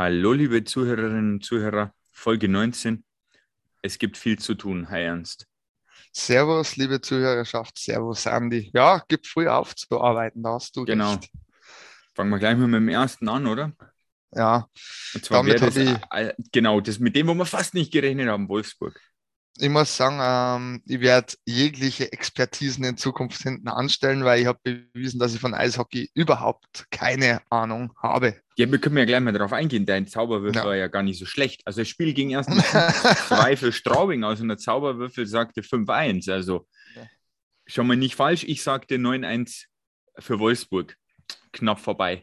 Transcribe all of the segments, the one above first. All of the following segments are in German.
Hallo, liebe Zuhörerinnen und Zuhörer, Folge 19. Es gibt viel zu tun, Hi Ernst. Servus, liebe Zuhörerschaft. Servus, Andi. Ja, gibt früh aufzuarbeiten, da hast du Genau. recht. Fangen wir gleich mal mit dem ersten an, oder? Ja, Und zwar Damit das, hab äh, genau, das mit dem, wo wir fast nicht gerechnet haben, Wolfsburg. ich muss sagen, ähm, ich werde jegliche Expertisen in Zukunft hinten anstellen, weil ich habe bewiesen, dass ich von Eishockey überhaupt keine Ahnung habe. Ja, wir können ja gleich mal darauf eingehen. Dein Zauberwürfel Ja. war ja gar nicht so schlecht. Also das Spiel ging erst mal 2 für Straubing aus und der Zauberwürfel sagte 5-1. Also Ja. schon mal nicht falsch. Ich sagte 9-1 für Wolfsburg. Knapp vorbei.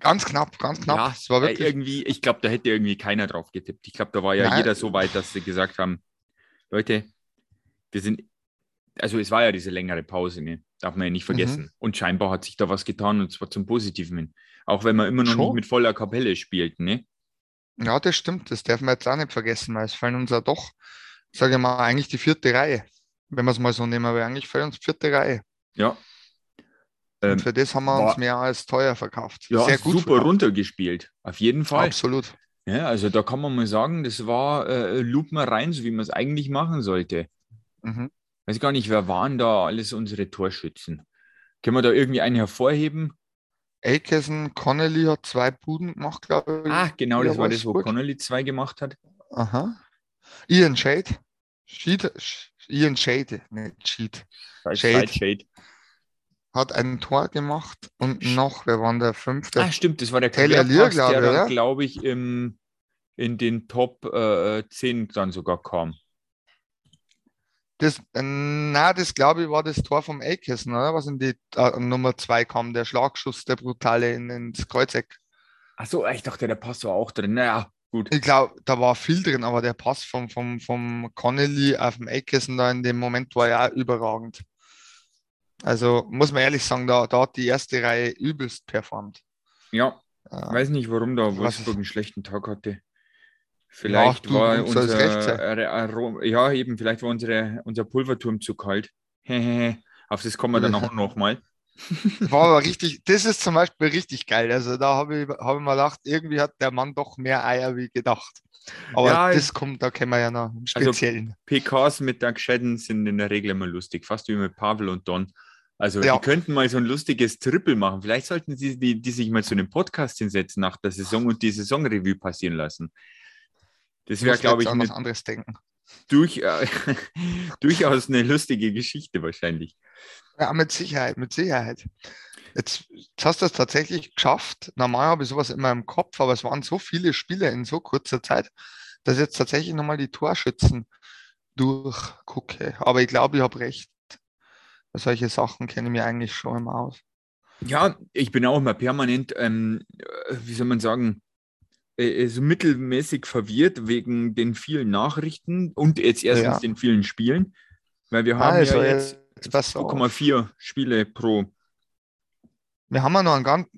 Ganz knapp, ganz knapp. Ja, es war äh, wirklich. irgendwie, ich glaube, da hätte irgendwie keiner drauf getippt. Ich glaube, da war ja Nein. jeder so weit, dass sie gesagt haben, Leute, wir sind, also es war ja diese längere Pause, ne? Darf man ja nicht vergessen. Mhm. Und scheinbar hat sich da was getan und zwar zum Positiven hin. Auch wenn man immer noch Schon. nicht mit voller Kapelle spielt, ne? Ja, das stimmt. Das darf man jetzt auch nicht vergessen, weil es fällt uns ja doch, sage ich mal, eigentlich die vierte Reihe. Wenn wir es mal so nehmen, aber eigentlich fällt uns die vierte Reihe. Ja. Und Ähm, für das haben wir war- uns mehr als teuer verkauft. ja, Sehr gut. super runtergespielt. Auf jeden Fall. Absolut. Ja, also da kann man mal sagen, das war äh, Loop mal rein, so wie man es eigentlich machen sollte. Mhm. Weiß gar nicht, wer waren da alles unsere Torschützen? Können wir da irgendwie einen hervorheben? Akeson, Connolly hat zwei Buden gemacht, glaube ich. Ah, genau, das war das, wo. Connolly zwei gemacht hat. Aha. Ian Shade. Shade Ian Shade, nicht Shade. Shade. Shade. Hat ein Tor gemacht und noch, wer war der fünfte? Ah, stimmt, das war der Lear, glaube der ich, ja? glaube ich, im, in den Top äh, 10 dann sogar kam. Das, na, das glaube ich war das Tor vom Akeson, oder? Was in die äh, Nummer zwei kam, der Schlagschuss, der brutale in, ins Kreuzeck. Achso, ich dachte, der Pass war auch drin. Naja, gut. Ich glaube, da war viel drin, aber der Pass vom, vom, vom Connolly auf dem Akeson da in dem Moment war ja auch überragend. Also muss man ehrlich sagen, da, da hat die erste Reihe übelst performt. Ja, Äh, weiß nicht, warum da Was Wolfsburg einen schlechten Tag hatte. Vielleicht du- war du sollst unser, ja eben, vielleicht war unsere, unser Pulverturm zu kalt. Auf das kommen wir dann auch nochmal. War aber richtig, das ist zum Beispiel richtig geil. Also da habe ich, hab ich mal gedacht, irgendwie hat der Mann doch mehr Eier wie gedacht. Aber Ja, das kommt, da kennen wir ja noch im Also- Speziellen. PKs mit Doug Shedden sind in der Regel immer lustig, fast wie mit Pavel und Don. Also Ja. die könnten mal so ein lustiges Triple machen. Vielleicht sollten sie die, die sich mal zu einem Podcast hinsetzen nach der Saison und die Saisonrevue passieren lassen. Das wäre, glaube ich, an was eine, anderes denken. durch, äh, durchaus eine lustige Geschichte wahrscheinlich. Ja, mit Sicherheit, mit Sicherheit. Jetzt, jetzt hast du es tatsächlich geschafft. Normal habe ich sowas immer im Kopf, aber es waren so viele Spiele in so kurzer Zeit, dass ich jetzt tatsächlich nochmal die Torschützen durchgucke. Aber ich glaube, ich habe recht. Solche Sachen kenne ich mir eigentlich schon immer aus. Ja, ich bin auch immer permanent, ähm, äh, wie soll man sagen, äh, so mittelmäßig verwirrt wegen den vielen Nachrichten und jetzt erstens Ja. den vielen Spielen, weil wir haben Also, ja jetzt jetzt pass auf. 2,4 Spiele pro. Wir haben ja noch einen ganz,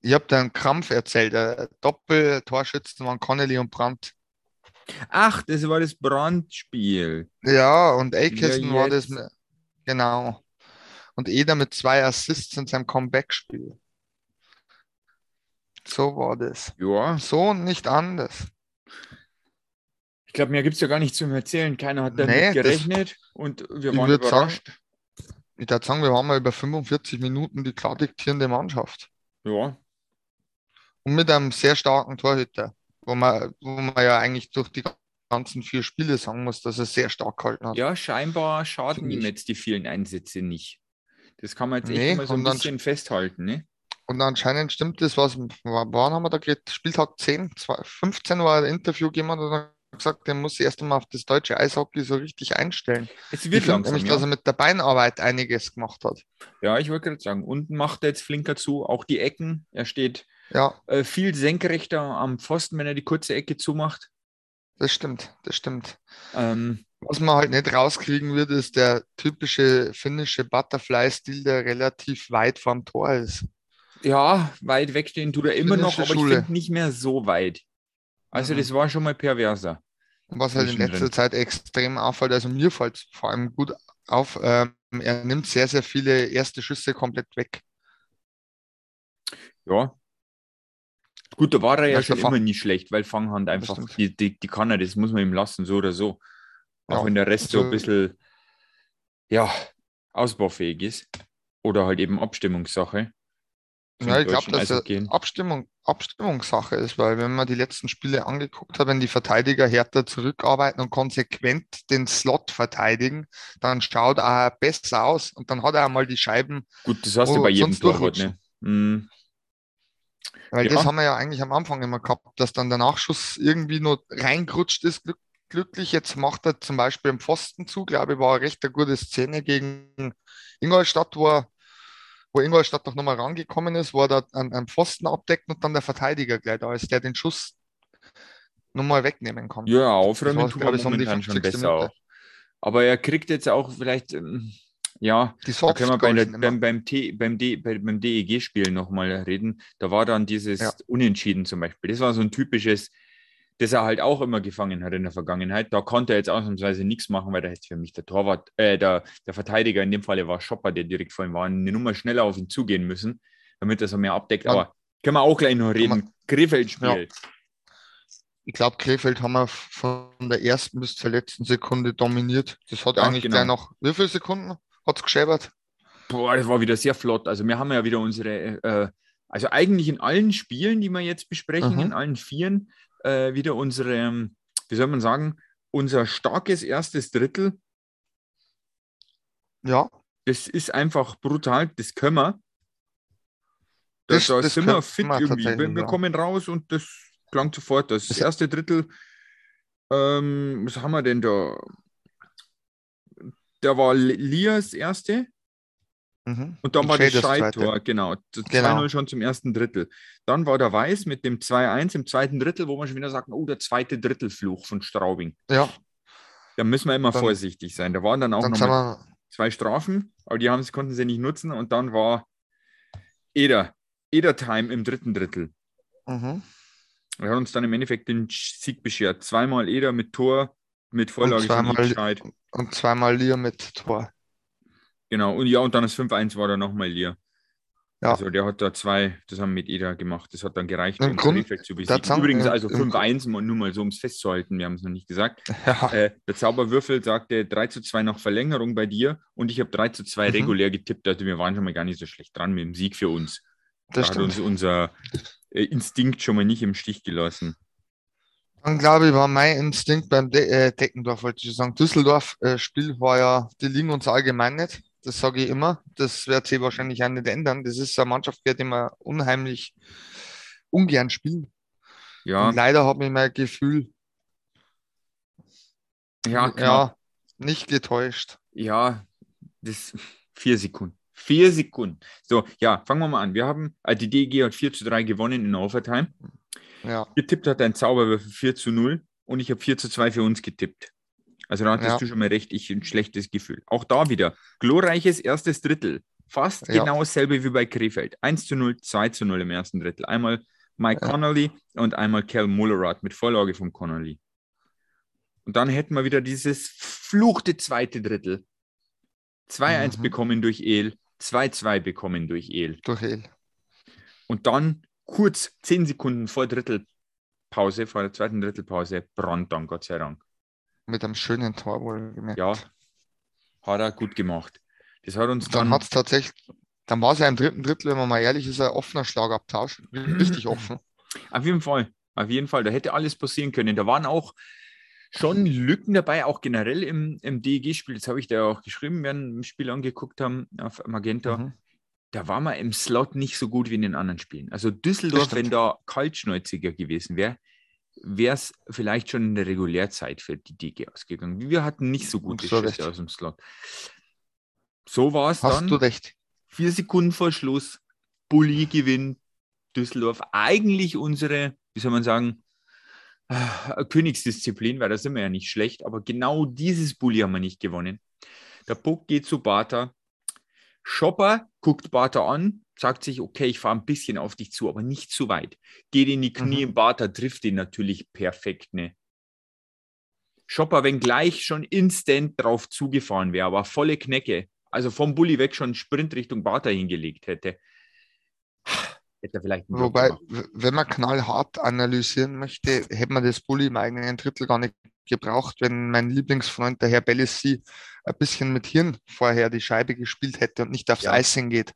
ich habe da einen Krampf erzählt. äh, Doppel-Torschützen waren Connolly und Brandt. Ach, das war das Brandspiel. Ja, und Akeson Ja, war das, genau. Und Eder mit zwei Assists in seinem Comeback-Spiel. So war das. Ja, So und nicht anders. ich glaube, mehr gibt es ja gar nicht zum Erzählen. Keiner hat damit Nee, gerechnet und wir waren würd sagen, überrascht. Ich würde sagen, wir haben mal über 45 Minuten die klar diktierende Mannschaft. Ja, Und mit einem sehr starken Torhüter, wo man, wo man ja eigentlich durch die ganzen vier Spiele sagen muss, dass er sehr stark gehalten hat. ja, scheinbar schaden ihm jetzt die vielen Einsätze nicht. Das kann man jetzt echt Nee, mal so ein bisschen festhalten, ne? Und anscheinend stimmt das, was, wann haben wir da geredet? Spieltag 10, 2, 15 war ein Interview jemand und hat gesagt, der muss sich erst einmal auf das deutsche Eishockey so richtig einstellen. Es Ich wird finde langsam, nämlich, ja. dass er mit der Beinarbeit einiges gemacht hat. Ja, ich wollte gerade sagen, unten macht er jetzt flinker zu, auch die Ecken. Er steht Ja, äh, viel senkrechter am Pfosten, wenn er die kurze Ecke zumacht. das stimmt, das stimmt. Ähm, Was man halt nicht rauskriegen wird, ist der typische finnische Butterfly-Stil, der relativ weit vorm Tor ist. Ja, weit wegstehen tut er immer noch, aber ich Schule. finde nicht mehr so weit. Also Mhm. das war schon mal perverser. Und was halt in letzter Zeit extrem auffällt, also mir fällt es vor allem gut auf, ähm, er nimmt sehr, sehr viele erste Schüsse komplett weg. Ja, Gut, da war er ja du, schon immer nie schlecht, weil Fanghand einfach, die, die, die kann er, das muss man ihm lassen, so oder so. Auch Ja, wenn der Rest so ein also- bisschen, ja, ausbaufähig ist. Oder halt eben Abstimmungssache. Ja, ich glaube, dass es. Abstimmung, Abstimmungssache ist, weil wenn man die letzten Spiele angeguckt hat, wenn die Verteidiger härter zurückarbeiten und konsequent den Slot verteidigen, dann schaut er besser aus und dann hat er einmal die Scheiben, Gut, das hast du Oh, bei jedem Torwart, durchrutschen. ne? Mhm. weil Ja. das haben wir ja eigentlich am Anfang immer gehabt, dass dann der Nachschuss irgendwie nur reingerutscht ist. Glück, glücklich, jetzt macht er zum Beispiel im Pfosten zu, glaube ich, war eine recht eine gute Szene gegen Ingolstadt, wo er wo Ingolstadt noch nochmal rangekommen ist, wo er da einen, einen Pfosten abdeckt und dann der Verteidiger gleich da ist, der den Schuss nochmal wegnehmen kann. Ja, aufräumen tut er momentan schon 50. besser Minute. auch. Aber er kriegt jetzt auch vielleicht, ähm, ja, Die da können wir bei der, Soft-Goals beim, beim, T, beim, D, beim DEG-Spiel nochmal reden. Da war dann dieses Ja. Unentschieden zum Beispiel. Das war so ein typisches, das er halt auch immer gefangen hat in der Vergangenheit. Da konnte er jetzt ausnahmsweise nichts machen, weil da hätte für mich der Torwart, äh, der, der Verteidiger, in dem Falle war Schopper, der direkt vor ihm war, eine Nummer schneller auf ihn zugehen müssen, damit er so mehr abdeckt. Ja. Aber können wir auch gleich noch reden. Krefeld-Spiel. Ich glaube, Krefeld haben wir von der ersten bis zur letzten Sekunde dominiert. Das hat Ja, eigentlich genau. gleich noch, wie viele Sekunden hat es geschäbert? Boah, das war wieder sehr flott. Also wir haben ja wieder unsere, äh, also eigentlich in allen Spielen, die wir jetzt besprechen, Mhm. in allen Vieren, äh, wieder unsere, wie soll man sagen, unser starkes erstes Drittel. Ja, Das ist einfach brutal. Das können wir. Da, Das- da das sind wir fit irgendwie. Wir, wir kommen raus und das klang sofort. Das, Das- erste Drittel, ähm, was haben wir denn da? Da war Lias erste. Mhm. Und dann war das. Scheittor, genau. Das Genau. 2-0 schon zum ersten Drittel. Dann war der Weiß mit dem 2-1 im zweiten Drittel, wo man schon wieder sagt, oh, der zweite Drittelfluch von Straubing. Ja, Da müssen wir immer Dann- vorsichtig sein. Da waren dann auch dann noch zwei Strafen, aber die haben, konnten sie nicht nutzen. Und dann war Eder, Eder-Time im dritten Drittel. mhm. Er hat uns dann im Endeffekt den Sieg beschert. Zweimal Eder mit Tor, mit Vorlage von zweimal- und zweimal Lier mit Tor. Genau. Und ja, und dann das 5-1 war da nochmal Lier. Ja. Also der hat da zwei zusammen mit Eder gemacht. Das hat dann gereicht, Im um Grund- Krefeld zu besiegen. sagen, Übrigens, also im 5-1, mal- nur mal so, um es festzuhalten, wir haben es noch nicht gesagt. Ja, Äh, der Zauberwürfel sagte 3 zu 2 nach Verlängerung bei dir und ich habe 3 zu 2 Mhm. regulär getippt. Also wir waren schon mal gar nicht so schlecht dran mit dem Sieg für uns. das da hat uns unser äh, Instinkt schon mal nicht im Stich gelassen. Dann glaube ich, war mein Instinkt beim De äh, Deckendorf, wollte ich sagen. Düsseldorf äh, war ja, die liegen uns allgemein nicht. Das sage ich immer. Das wird sich wahrscheinlich auch nicht ändern. Das ist eine Mannschaft, die wir unheimlich ungern spielen. Ja, Und leider habe ich mein Gefühl ja, knapp. ja, nicht getäuscht. Ja, das vier Sekunden. Vier Sekunden. So, ja, fangen wir mal an. Wir haben, die DG hat 4 zu 3 gewonnen in Overtime. Ja, Getippt hat ein Zauberwürfel 4 zu 0 und ich habe 4 zu 2 für uns getippt. Also da hattest Ja. du schon mal recht, ich ein schlechtes Gefühl. Auch da wieder glorreiches erstes Drittel. Fast Ja. genau dasselbe wie bei Krefeld. 1 zu 0, 2 zu 0 im ersten Drittel. Einmal Mike Ja. Connolly und einmal Cal Mullerath mit Vorlage von Connolly. Und dann hätten wir wieder dieses fluchte zweite Drittel. 2-1 Mhm. bekommen durch El, 2-2 bekommen durch El. durch El. Und dann kurz 10 Sekunden vor Drittelpause, vor der zweiten Drittelpause, Brand dann, Gott sei Dank. Mit einem schönen Tor wohl gemerkt. Ja, hat er gut gemacht. Das hat uns Dann dann, hat es tatsächlich, dann war es ja im dritten Drittel, wenn man mal ehrlich ist, ein offener Schlagabtausch. Richtig offen. auf jeden Fall, auf jeden Fall, da hätte alles passieren können. Da waren auch schon Lücken dabei, auch generell im, im DEG-Spiel. Das habe ich da auch geschrieben, während wir ein Spiel angeguckt haben auf Magenta. Mhm. Da war man im Slot nicht so gut wie in den anderen Spielen. Also Düsseldorf, wenn da kaltschnäuziger gewesen wäre, wäre es vielleicht schon in der Regulärzeit für die DG ausgegangen. Wir hatten nicht so gute So Schüsse recht. aus dem Slot. So war es Hast dann. du recht. Vier Sekunden vor Schluss. Bulli gewinnt. Düsseldorf. Eigentlich unsere, wie soll man sagen, äh, Königsdisziplin, weil da sind wir ja nicht schlecht. Aber genau dieses Bulli haben wir nicht gewonnen. Der Puck geht zu Bata. Schopper guckt Bata an, sagt sich, okay, ich fahre ein bisschen auf dich zu, aber nicht zu weit. Geht in die Knie, Mhm. Bata trifft ihn natürlich perfekt. Ne? Schopper, wenn gleich schon instant drauf zugefahren wäre, aber volle Knecke, also vom Bulli weg schon einen Sprint Richtung Bata hingelegt hätte. Hätte er vielleicht Wobei, gemacht. wenn man knallhart analysieren möchte, hätte man das Bulli im eigenen Drittel gar nicht gebraucht, wenn mein Lieblingsfreund, der Herr Bellissi, ein bisschen mit Hirn vorher die Scheibe gespielt hätte und nicht aufs Ja. Icing geht.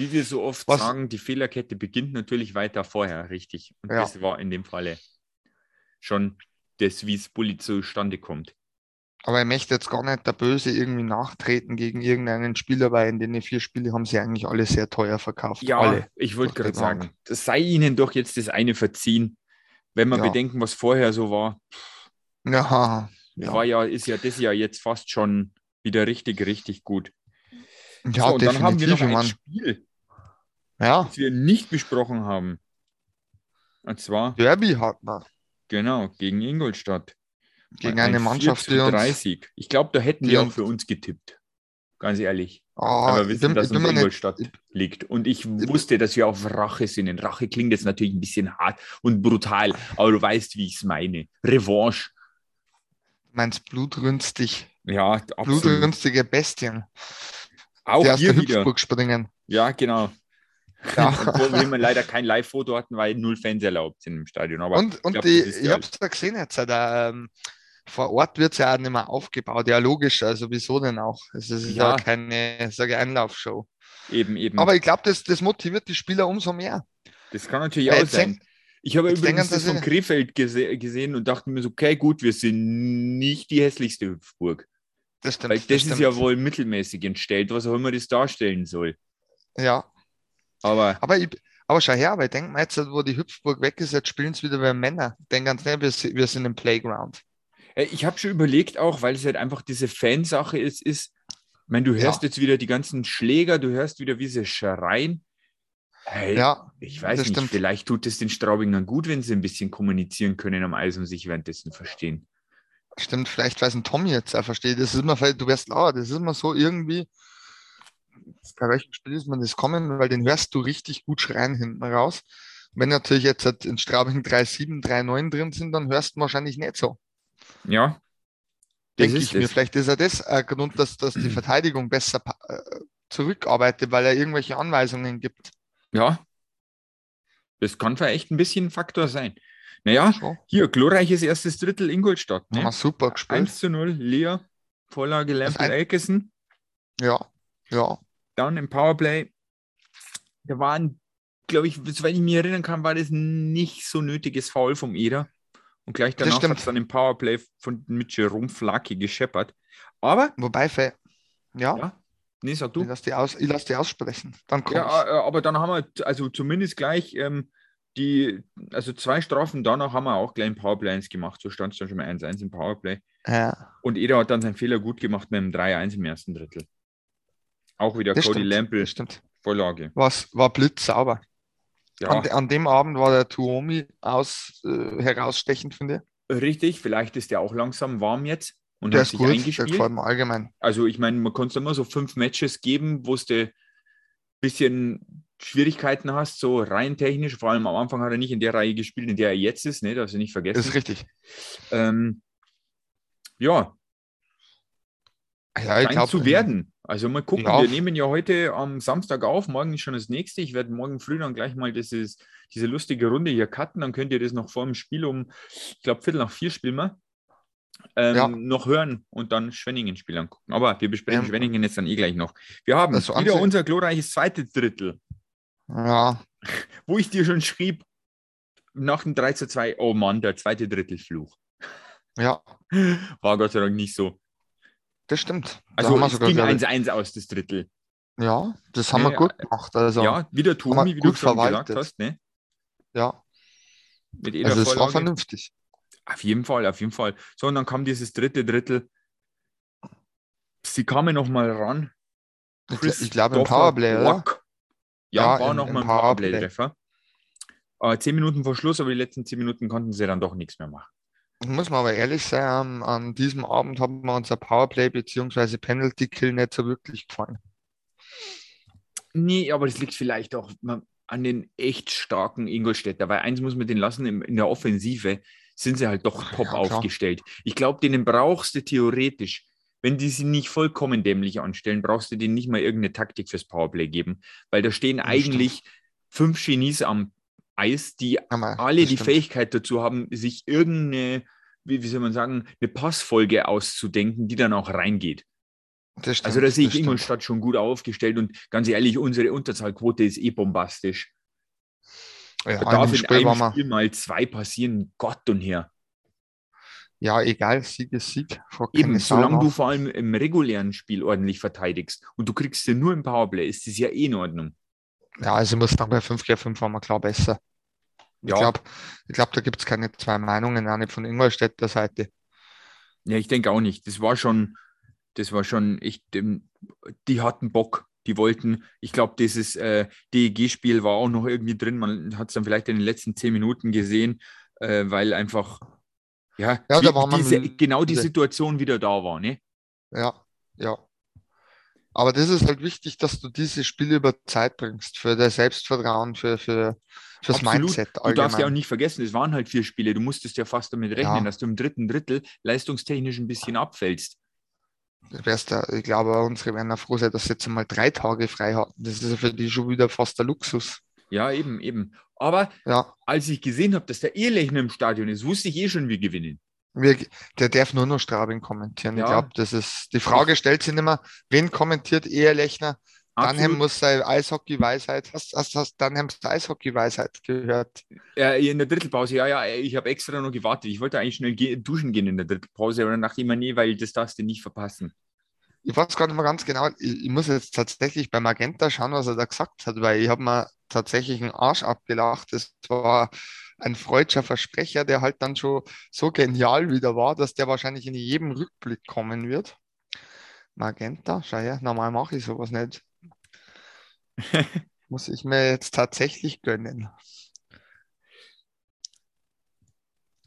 Wie wir so oft Was- sagen, die Fehlerkette beginnt natürlich weiter vorher, richtig. Und Ja. das war in dem Falle schon das, wie es Bulli zustande kommt. Aber ich möchte jetzt gar nicht der Böse irgendwie nachtreten gegen irgendeinen Spieler, weil in den vier Spiele haben sie eigentlich alle sehr teuer verkauft. Ja, Alle. ich wollte gerade sagen, das sei ihnen doch jetzt das eine verziehen. Wenn wir Ja. bedenken, was vorher so war, Ja, ja. war ja, ist ja das ja jetzt fast schon wieder richtig, richtig gut. ja so, und dann haben wir noch definitiv. ein mein, Spiel, ja, das wir nicht besprochen haben. Und zwar, Derby hat man genau, gegen Ingolstadt. gegen Ein eine Mannschaft, die uns. 4-3-Sieg. Ich glaube, da hätten die wir auch für uns getippt. Ganz ehrlich. Ah, Aber ich wissen, bin, dass ich uns mir nicht, Ingolstadt liegt. Und ich wusste, dass wir auf Rache sind. Rache klingt jetzt natürlich ein bisschen hart und brutal, aber du weißt, wie ich es meine. Revanche. meinst blutrünstig, Ja, absolut. blutrünstige Bestien, Auch die aus hier der wieder. Hüpfburg springen. Ja, genau. Ja. Obwohl wir leider kein Live-Foto hatten, weil null Fans erlaubt sind im Stadion. Aber und und glaub, die, das ich habe es da gesehen jetzt, da, ähm, vor Ort wird es ja auch nicht mehr aufgebaut. Ja, logisch, also wieso denn auch? Es ist ja, Ja. keine sage ich, Einlaufshow. eben, eben. Aber ich glaube, das, das motiviert die Spieler umso mehr. das kann natürlich Weil auch sein. denk- Ich habe übrigens denken das von Krefeld gese gesehen und dachte mir so, okay, gut, wir sind nicht die hässlichste Hüpfburg. Das stimmt. Weil das ist stimmt. ja wohl mittelmäßig entstellt, was auch immer das darstellen soll. Ja, Aber aber, ich, aber schau her, weil ich denke mal jetzt, wo die Hüpfburg weg ist, jetzt spielen es wieder bei Männer. Denken ganz nicht, wir, wir sind im Playground. äh, ich habe schon überlegt auch, weil es halt einfach diese Fansache ist, ist, ich meine, du hörst Ja. jetzt wieder die ganzen Schläger, du hörst wieder, wie sie schreien. Hey, Ja, ich weiß nicht, stimmt. vielleicht tut es den Straubingern gut, wenn sie ein bisschen kommunizieren können am Eis und sich währenddessen verstehen. Stimmt, vielleicht weiß ein Tommy jetzt auch versteht. Das ist immer, vielleicht- du wirst lauer, das ist immer so irgendwie. Bei welchem Spiel ist man das kommen? Weil den hörst du richtig gut schreien hinten raus. Wenn natürlich jetzt halt in Straubing 3,7, 3,9 drin sind, dann hörst du wahrscheinlich nicht so. Ja, das Denke ich mir. es. Vielleicht ist ja das ein Grund, dass, dass die Verteidigung besser äh, zurückarbeitet, weil er irgendwelche Anweisungen gibt. Ja, das kann vielleicht ein bisschen ein Faktor sein. Naja, So. hier, glorreiches erstes Drittel Ingolstadt. Haben wir Ne? super gespielt. 1 zu 0, Lea, Vorlage Lampel Elkesen. Ja, ja. Dann im Powerplay, da waren, glaube ich, soweit ich mich erinnern kann, war das nicht so nötiges Foul vom Eder. Und gleich danach hat es dann im Powerplay von mit Jerome Flacke gescheppert. Aber, Wobei, Fe- ja, ja, nee, sag ich du. lasse die, aus, ich lass die aussprechen. Dann kommt's. Ja, äh, aber dann haben wir also zumindest gleich ähm, die, also zwei Strafen danach haben wir auch gleich im Powerplay 1 gemacht. So stand es dann schon mal 1-1 im Powerplay. Ja. Und Eder hat dann seinen Fehler gut gemacht mit einem 3-1 im ersten Drittel. Auch wieder Das Cody stimmt, Lampel, stimmt. Vorlage. Was war blitzsauber. Ja, An, an dem Abend war der Tuomi aus, äh, herausstechend, finde ich. richtig. Vielleicht ist der auch langsam warm jetzt und Der hat ist sich gut, der eingespielt. gefällt mir allgemein. Also ich meine, man kann es immer so fünf Matches geben, wo du ein bisschen Schwierigkeiten hast, so rein technisch. Vor allem am Anfang hat er nicht in der Reihe gespielt, in der er jetzt ist, ne? darfst du nicht vergessen. Das ist richtig. ähm, ja, Ja, ich scheint zu werden. Also mal gucken, Ja. wir nehmen ja heute am Samstag auf, morgen ist schon das nächste. Ich werde morgen früh dann gleich mal dieses, diese lustige Runde hier cutten, dann könnt ihr das noch vor dem Spiel um, ich glaube, Viertel nach vier spielen wir, ähm, Ja. noch hören und dann Schwenningen-Spiel angucken. Aber wir besprechen Ja. Schwenningen jetzt dann eh gleich noch. Wir haben Also wieder Ansel- unser glorreiches zweites Drittel, Ja, wo ich dir schon schrieb, nach dem 3 zu 2, oh Mann, der zweite Drittelfluch. ja, War Gott sei Dank nicht so. Das stimmt. Da Also wir es ging glaub ich- 1-1 aus, das Drittel. Ja, das haben Nee, wir gut gemacht. Also, ja, Ja, wieder Tomi, wie du schon verwaltet. gesagt hast, ne? ja. Also es war Vorlage. vernünftig. Auf jeden Fall, auf jeden Fall. So, und dann kam dieses dritte Drittel. Sie kamen nochmal ran. Ich, gl- ich glaube im Powerplay, oder? Ja, Ja, war nochmal ein Powerplay. Powerplay-Treffer. Äh, zehn Minuten vor Schluss, aber die letzten zehn Minuten konnten sie dann doch nichts mehr machen. Muss man aber ehrlich sein, an, an diesem Abend haben wir unser Powerplay bzw. Penalty Kill nicht so wirklich gefallen. Nee, aber das liegt vielleicht auch an den echt starken Ingolstädter, weil eins muss man den lassen, in der Offensive sind sie halt doch top Ja, aufgestellt. Ich glaube, denen brauchst du theoretisch, wenn die sie nicht vollkommen dämlich anstellen, brauchst du denen nicht mal irgendeine Taktik fürs Powerplay geben, weil da stehen Ja, eigentlich fünf Genies am Eis, die Hammer, alle die stimmt. Fähigkeit dazu haben, sich irgendeine, wie, wie soll man sagen, eine Passfolge auszudenken, die dann auch reingeht. Das stimmt, Also da sehe ich. Ingolstadt schon gut aufgestellt und ganz ehrlich, unsere Unterzahlquote ist eh bombastisch. Ja, Da darf in einem Spiel mal zwei passieren, Gott und Herr. ja, egal, Sieg ist Sieg. Eben, solange du vor allem im regulären Spiel ordentlich verteidigst und du kriegst sie nur im Powerplay, ist das ja eh in Ordnung. Ja, also muss sagen, bei 5 gegen 5 waren wir klar besser. Ich Ja. glaube, ich glaub, da gibt es keine zwei Meinungen, auch nicht von Ingolstädter Seite. Ja, ich denke auch nicht. Das war schon, das war schon echt, ähm, die hatten Bock, die wollten, ich glaube, dieses äh, DEG-Spiel war auch noch irgendwie drin. Man hat es dann vielleicht in den letzten zehn Minuten gesehen, äh, weil einfach, ja, Ja, man diese, genau die Situation wieder da war, ne? Ja, ja. Aber das ist halt wichtig, dass du diese Spiele über Zeit bringst, für dein Selbstvertrauen, für, für, fürs Absolut. Mindset Du darfst ja auch allgemein. nicht vergessen, es waren halt vier Spiele. Du musstest ja fast damit rechnen, Ja. dass du im dritten Drittel leistungstechnisch ein bisschen abfällst. Ich glaube, unsere werden auch froh sein, dass sie jetzt mal drei Tage frei hatten. Das ist ja für die schon wieder fast der Luxus. Ja, eben, eben. Aber Ja, als ich gesehen habe, dass der Ehrlechner im Stadion ist, wusste ich eh schon, wir gewinnen. wir, der darf nur noch Straubing kommentieren. Ja. Ich glaube, das ist, die Frage stellt sich nicht mehr, wen kommentiert Ehelechner? Dunham Absolut. muss seine Eishockey-Weisheit, hast, hast, hast Dunhams Eishockey-Weisheit gehört? Äh, in der Drittelpause, ja, ja, ich habe extra noch gewartet. Ich wollte eigentlich schnell ge duschen gehen in der Drittelpause, aber dann dachte ich mir, nee, weil das darfst du nicht verpassen. Ich weiß gar nicht mehr ganz genau, ich, ich muss jetzt tatsächlich bei Magenta schauen, was er da gesagt hat, weil ich habe mir tatsächlich einen Arsch abgelacht. Das war ein freudscher Versprecher, der halt dann schon so genial wieder war, dass der wahrscheinlich in jedem Rückblick kommen wird. Magenta, schau her, normal mache ich sowas nicht. Muss ich mir jetzt tatsächlich gönnen.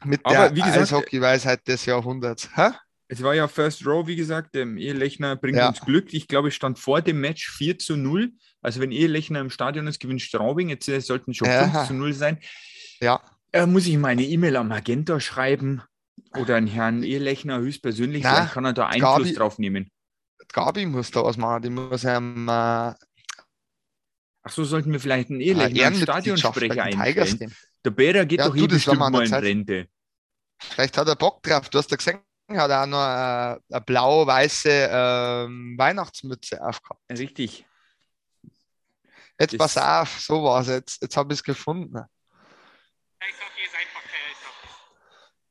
Mit Aber der wie gesagt, Eishockey-Weisheit des Jahrhunderts. Hä? Es war ja First Row, wie gesagt, ähm, Ehelechner bringt Ja. uns Glück. Ich glaube, es stand vor dem Match 4 zu 0. Also wenn Ehelechner im Stadion ist, gewinnt Straubing. Jetzt äh, sollten schon Ja. 5 zu 0 sein. Ja, Äh, muss ich meine E-Mail an Magenta schreiben oder an Herrn Ehelechner höchstpersönlich? Na, Vielleicht kann er da Einfluss Gabi- drauf nehmen. Gabi muss da was machen. Die muss ähm, äh, Ach so, sollten wir vielleicht einen als Ehrenmitgliedschaft bei Stadionsprecher einstellen. Der Bärer geht Ja, doch du, eh war bestimmt mal in Zeit. Rente. Vielleicht hat er Bock drauf. Du hast ja gesehen, er hat auch noch äh, eine blau-weiße ähm, Weihnachtsmütze aufgehabt. Richtig. Jetzt Das- pass auf, so war es. Jetzt, jetzt habe ich es gefunden. Eishockey ist einfach kein Eishockey.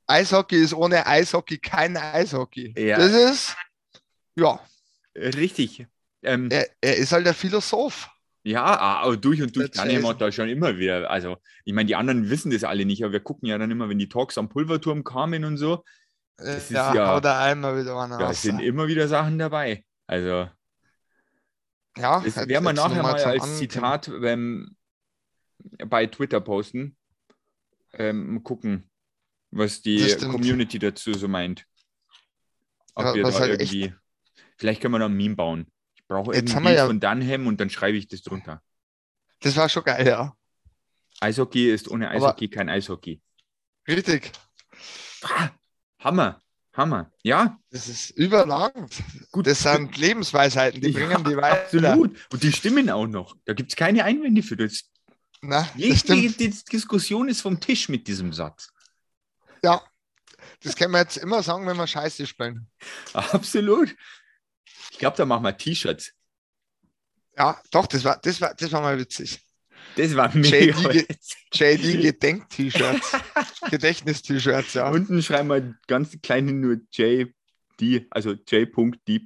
Eishockey ist ohne Eishockey kein Eishockey. Ja. Das ist, ja, Richtig. Ähm, er, er ist halt der Philosoph. Ja, aber durch und durch crazy. hat da schon immer wieder, also ich meine, die anderen wissen das alle nicht, aber wir gucken ja dann immer, wenn die Talks am Pulverturm kamen und so, Das ist ja, ja- haut er einmal wieder einer da raus. sind immer wieder Sachen dabei. Also Ja, das werden wir nachher noch mal als An- Zitat ähm, bei Twitter posten. Ähm, mal gucken, was die Das. Community dazu so meint. Ob Ja, wir da halt irgendwie, vielleicht können wir da ein Meme bauen. Brauche Jetzt haben wir ja- von Dunham und dann schreibe ich das drunter. Das war schon geil, ja. Eishockey ist ohne Aber- Eishockey kein Eishockey. Richtig. Ah, Hammer, Hammer. Ja, Das ist überragend. gut. Das sind Lebensweisheiten, die Ja, bringen die weiter. Absolut. Und die stimmen auch noch. Da gibt es keine Einwände für das. Na, das stimmt. die Diskussion ist vom Tisch mit diesem Satz. Ja, das können wir jetzt immer sagen, wenn wir Scheiße spielen. Absolut. Ich glaube, da machen wir T-Shirts. Ja, doch, das war, das war, das war mal witzig. Das war mega. JD. JD Gedenk-T-Shirts. Gedächtnis-T-Shirts, ja. Unten schreiben wir ganz kleine nur J, D, also J.D.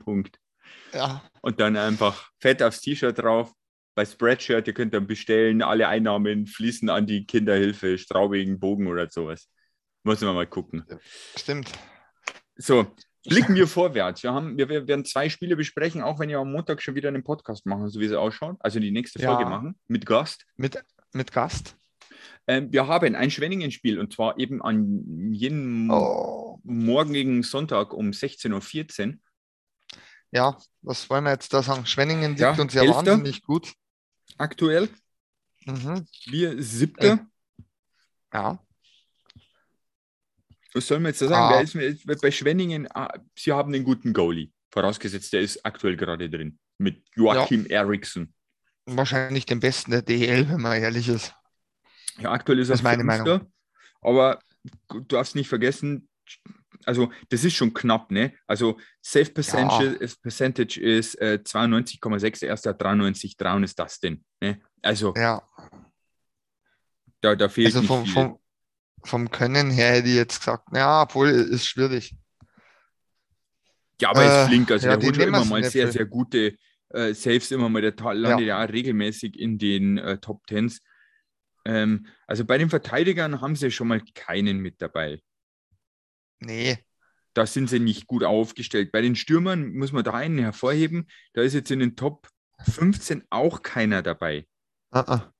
ja. Und dann einfach fett aufs T-Shirt drauf. Bei Spreadshirt, ihr könnt dann bestellen, alle Einnahmen fließen an die Kinderhilfe, Straubing, Bogen oder sowas. Muss man mal gucken. Stimmt. So, blicken wir vorwärts. Wir, haben, wir, wir werden zwei Spiele besprechen, auch wenn wir am Montag schon wieder einen Podcast machen, so wie es ausschaut. Also die nächste Ja. Folge machen mit Gast. Mit, mit Gast. Ähm, wir haben ein Schwenningen-Spiel und zwar eben an jedem Oh. morgigen Sonntag um 16.14 Uhr. Ja, was wollen wir jetzt da sagen? Schwenningen liegt Ja, uns ja Elfter. wahnsinnig gut. Aktuell. Mhm. Wir siebter. Ja. Was soll man jetzt da sagen? Ah. Ist, bei Schwenningen, ah, sie haben einen guten Goalie. Vorausgesetzt, der ist aktuell gerade drin. Mit Joachim Eriksson. wahrscheinlich den besten der DL, wenn man ehrlich ist. Ja, aktuell ist er Das ist meine Fünfter, aber du darfst nicht vergessen, also das ist schon knapp, ne? Also Safe Percentage, ist, Percentage ist äh, 92,6, der erste hat 93,3 und ist das denn. Ne? Also Ja, da, da fehlt also vom, viel. vom, vom Können her hätte ich jetzt gesagt, ja, obwohl ist schwierig. ja, aber er äh, ist flink, also ja, die holt immer mal sehr, viel. sehr gute äh, Saves, immer mal, der landet ja. auch regelmäßig in den äh, Top Tens. Ähm, also bei den Verteidigern haben sie schon mal keinen mit dabei. Nee, da sind sie nicht gut aufgestellt. Bei den Stürmern muss man da einen hervorheben. Da ist jetzt in den Top 15 auch keiner dabei. uh -uh.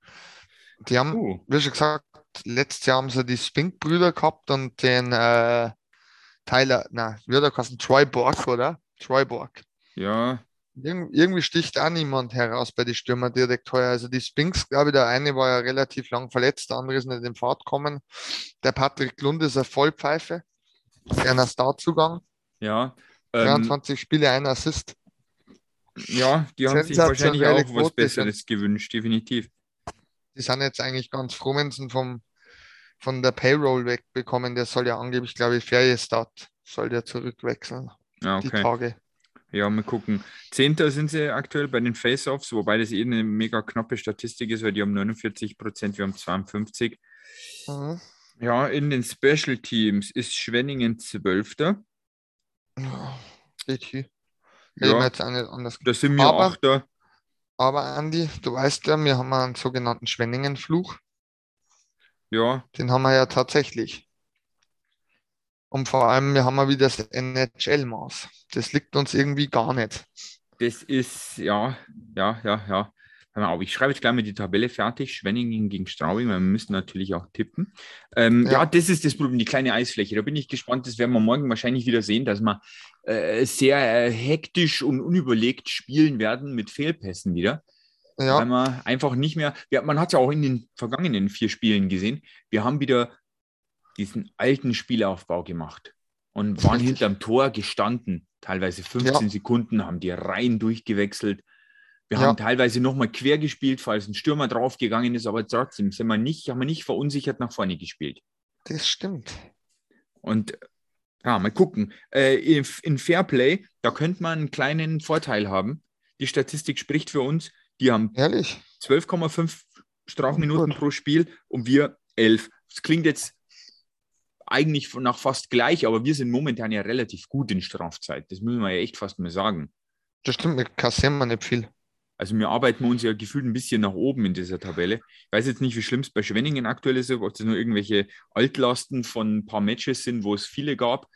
Die haben, Oh, wie schon gesagt, letztes Jahr haben sie die Spink-Brüder gehabt und den äh, Tyler, na, wie hat er geheißen? Troy Borg, oder? Troy Borg. ja, Irg irgendwie sticht auch niemand heraus bei den Stürmern direkt heuer. Also die Spinks, glaube ich, der eine war ja relativ lang verletzt, der andere ist nicht in Fahrt gekommen. Der Patrick Lund ist eine Vollpfeife. Einer Startzugang. ja. Ähm, 23 Spiele, ein Assist. ja, die haben sich wahrscheinlich auch was Besseres gewünscht, definitiv. Die sind jetzt eigentlich ganz froh, wenn sie vom, von der Payroll wegbekommen. Der soll ja angeblich, glaube ich, Ferienstart soll der zurückwechseln, Ja, die okay. Tage. Ja, mal gucken. Zehnter sind sie aktuell bei den Face-Offs, wobei das eh eine mega knappe Statistik ist, weil die haben 49 Prozent, wir haben 52. Mhm. Ja, in den Special Teams ist Schwenningen Zwölfter. Ja, geht hier. Ja, da sind wir Aber- Achter. Aber Andi, du weißt ja, wir haben einen sogenannten Schwenningen-Fluch. Ja, Den haben wir ja tatsächlich. Und vor allem, wir haben ja wieder das NHL-Maß. Das liegt uns irgendwie gar nicht. Das ist, ja, ja, ja, ja. Auf, ich schreibe jetzt gleich mal die Tabelle fertig. Schwenningen gegen Straubing, weil wir müssen natürlich auch tippen. Ähm, ja. Ja. das ist das Problem, die kleine Eisfläche. Da bin ich gespannt, das werden wir morgen wahrscheinlich wieder sehen, dass wir äh, sehr äh, hektisch und unüberlegt spielen werden mit Fehlpässen wieder. Weil Ja, man einfach nicht mehr, ja, man hat es ja auch in den vergangenen vier Spielen gesehen, wir haben wieder diesen alten Spielaufbau gemacht und waren hinterm Tor gestanden. Teilweise 15 Sekunden, haben die Reihen durchgewechselt. Wir Ja. haben teilweise nochmal quer gespielt, falls ein Stürmer draufgegangen ist, aber trotzdem sind wir nicht, haben wir nicht verunsichert nach vorne gespielt. das stimmt. Und ja, mal gucken. Äh, in, in Fairplay, da könnte man einen kleinen Vorteil haben. Die Statistik spricht für uns. Die haben Ehrlich. 12,5 Strafminuten pro Spiel und wir 11. Das klingt jetzt eigentlich nach fast gleich, aber wir sind momentan ja relativ gut in Strafzeit. Das müssen wir ja echt fast mal sagen. Das stimmt, wir kassieren wir nicht viel. Also wir arbeiten uns ja gefühlt ein bisschen nach oben in dieser Tabelle. Ich weiß jetzt nicht, wie schlimm es bei Schwenningen aktuell ist, ob das nur irgendwelche Altlasten von ein paar Matches sind, wo es viele gab.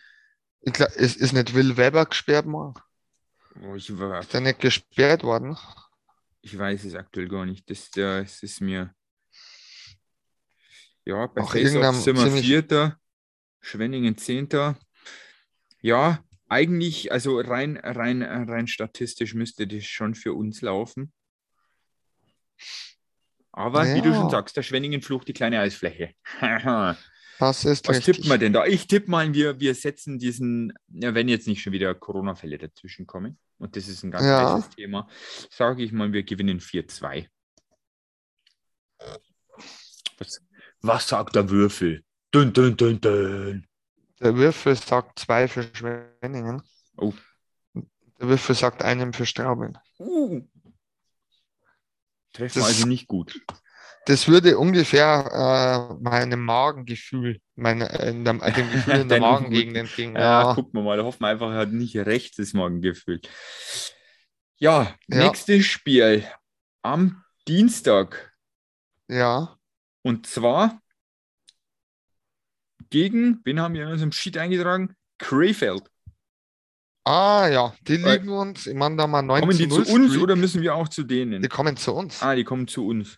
Ist, ist nicht Will Weber gesperrt worden? Oh, Ich, war- Ist der nicht gesperrt worden? ich weiß es aktuell gar nicht. Das, das ist mir. Ja, bei Auch sind wir Vierter, Schwenningen Zehnter. Ja, eigentlich, also rein, rein, rein statistisch müsste das schon für uns laufen. Aber wie du schon Ja. sagst, der Schwenningen flucht die kleine Eisfläche. Das ist Was richtig. tippt man denn da? Ich tippe mal, wir, wir setzen diesen, ja, wenn jetzt nicht schon wieder Corona-Fälle dazwischen kommen, und das ist ein ganz Ja. heißes Thema, sage ich mal, wir gewinnen 4-2. Was, was sagt der Würfel? Dün, dün, dün, dün. Der Würfel sagt zwei für Schwenningen. Oh. Der Würfel sagt einen für Straubing. Uh. Treffen Das- also nicht gut. Das würde ungefähr äh, meinem Magengefühl, meine, äh, in der, dem Gefühl in der Magengegend entgegen. Ja, Ja, gucken wir mal. Da hoffen wir einfach, er hat nicht recht das Morgengefühl. Ja, Ja. nächstes Spiel am Dienstag. ja, Und zwar gegen, wen haben wir in unserem Sheet eingetragen? Krefeld. Ah ja, die Weil- liegen uns, ich meine, da mal 9 Kommen die zu 0 uns Streak. oder müssen wir auch zu denen? Die kommen zu uns. Ah, die kommen zu uns.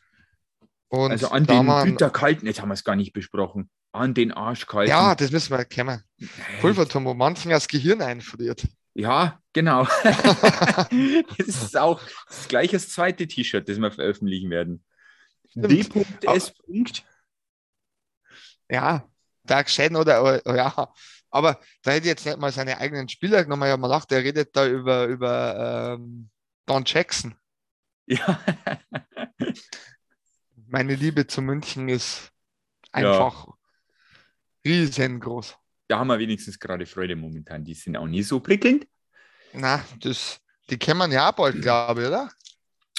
Und Also an den man, bitterkalten, jetzt haben wir es gar nicht besprochen, an den arschkalten. Ja, das müssen wir kennen. Äh, Pulverturm, wo manchen das Gehirn einfriert. Ja, genau. das ist auch das gleiche als zweite T-Shirt, das wir veröffentlichen werden. D.S. Ja, Dark Shen oder, oder ja. Aber da hätte ich jetzt nicht mal seine eigenen Spieler genommen. Ich habe mir gedacht, der redet da über, über ähm, Don Jackson. Ja. Meine Liebe zu München ist einfach riesengroß. Da haben wir wenigstens gerade Freude momentan. Die sind auch nie so prickelnd. Na, das, die kennen man ja bald, glaube ich, oder?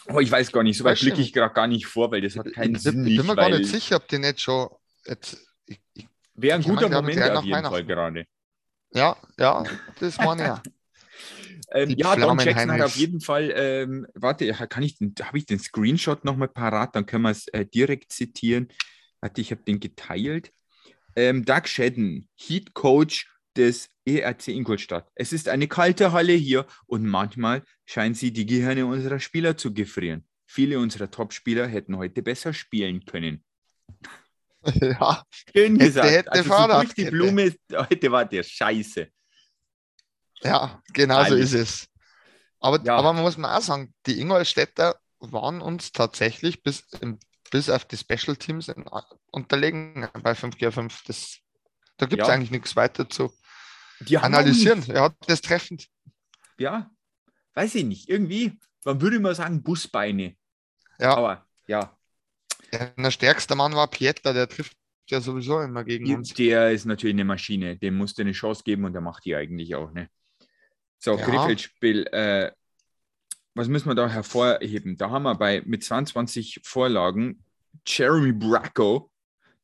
Aber ich weiß gar nicht, so weit blicke ich gerade gar nicht vor, weil das hat keinen ich, Sinn. ich bin mir gar nicht sicher, ob die nicht schon jetzt. Ich, ich, Wäre ein kennen guter ich, Moment auf jeden Fall gerade. ja, ja, das meine ich ja. Ähm, ja, Don Jackson hat auf jeden Fall, ähm, warte, kann ich den, habe ich den Screenshot nochmal parat, dann können wir es äh, direkt zitieren. Warte, ich habe den geteilt. Ähm, Doug Shedden, Heat Coach des ERC Ingolstadt. Es ist eine kalte Halle hier und manchmal scheinen sie die Gehirne unserer Spieler zu gefrieren. Viele unserer Top-Spieler hätten heute besser spielen können. ja, Schön Hätte, gesagt. hätte, also so durch die hätte. Blume, heute war der Scheiße. ja, genau so Alles. ist es. Aber, Ja. aber man muss mal auch sagen, die Ingolstädter waren uns tatsächlich bis, bis auf die Special Teams in, unterlegen bei 5 gegen 5. Das, da gibt es Ja. eigentlich nichts weiter zu Die analysieren. Er hat das treffend. ja, weiß ich nicht. Irgendwie, man würde immer sagen Busbeine. Ja, Aber ja, der stärkste Mann war Pieter, der trifft ja sowieso immer gegen uns. der ist natürlich eine Maschine. Dem musst du eine Chance geben und der macht die eigentlich auch. Ne? So, Ja. Krefeld-Spiel. Äh, was müssen wir da hervorheben? Da haben wir bei mit 22 Vorlagen Jeremy Bracco,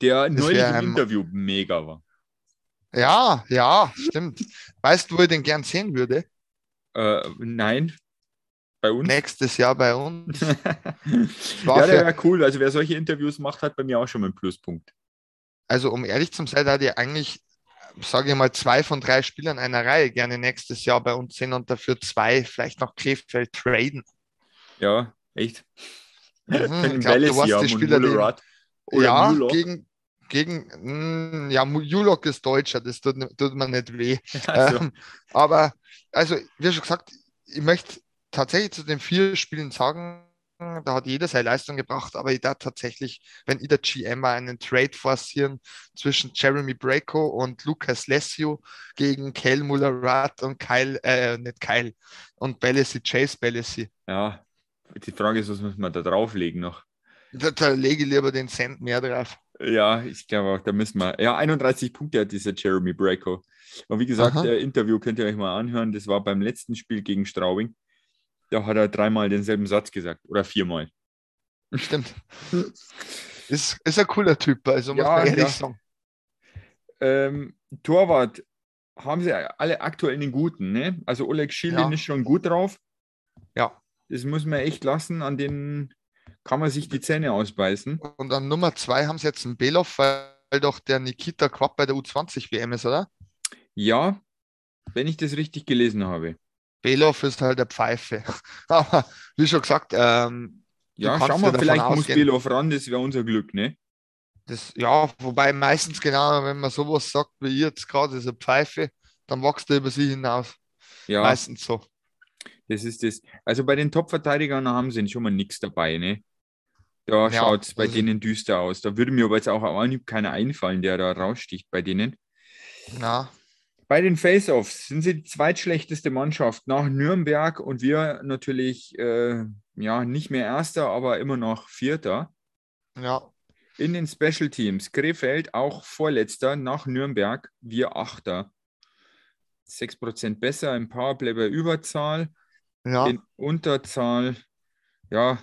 der Das neulich im Interview mega war. Ja, ja, stimmt. Weißt du, wo ich den gern sehen würde? Äh, nein, bei uns. Nächstes Jahr bei uns. ja, war der wäre cool. Also wer solche Interviews macht, hat bei mir auch schon mal einen Pluspunkt. Also, um ehrlich zu sein, hatte ich eigentlich, sage ich mal, zwei von drei Spielern einer Reihe gerne nächstes Jahr bei uns sehen und dafür zwei vielleicht nach Krefeld traden. Ja, echt. Mhm, ich glaub, du warst die Spieler, die- ja, Muloch. gegen, gegen, mh, ja, Julok ist Deutscher, das tut, tut mir nicht weh. Also, Ähm, aber, also, wie schon gesagt, ich möchte tatsächlich zu den vier Spielen sagen, da hat jeder seine Leistung gebracht, aber ich da tatsächlich, wenn ich der GM war, einen Trade forcieren zwischen Jeremy Braco und Lucas Lessio gegen Kel Muller-Rath und Kyle, äh, nicht Kyle, und Bellesi, Chase Bellesi. ja, die Frage ist, was muss man da drauflegen noch? Da, da lege ich lieber den Cent mehr drauf. Ja, ich glaube auch, da müssen wir. Ja, 31 Punkte hat dieser Jeremy Braco. Und wie gesagt, Aha. der Interview könnt ihr euch mal anhören. Das war beim letzten Spiel gegen Straubing. Da hat er dreimal denselben Satz gesagt oder viermal. Stimmt. Ist, ist ein cooler Typ, also muss Ja, man ehrlich ja. sagen. Ähm, Torwart haben sie alle aktuell einen guten, ne? Also Oleg Schilin Ja. ist schon gut drauf. Ja. Das muss man echt lassen. An den kann man sich die Zähne ausbeißen. Und an Nummer zwei haben sie jetzt einen Belov, weil doch der Nikita Quapp bei der U20 WM ist, oder? Ja, wenn ich das richtig gelesen habe. Belov ist halt der Pfeife. Aber wie schon gesagt, ähm, Ja, schauen wir, vielleicht muss ausgehen- Belov ran, das wäre unser Glück, ne? das, ja, wobei meistens genau, wenn man sowas sagt wie jetzt gerade, ist eine Pfeife, dann wächst er über sie hinaus. Ja, Meistens so. das ist das. Also bei den Top-Verteidigern haben sie schon mal nichts dabei, ne? Da Ja, schaut es bei denen düster aus. Da würde mir aber jetzt auch Anhieb keiner einfallen, der da raussticht bei denen. Ja, Bei den Face-Offs sind sie die zweitschlechteste Mannschaft nach Nürnberg und wir natürlich äh, ja nicht mehr Erster, aber immer noch Vierter. ja, In den Special Teams Krefeld auch Vorletzter nach Nürnberg, wir Achter. 6% besser im Powerplay bei Überzahl. ja, In Unterzahl, ja,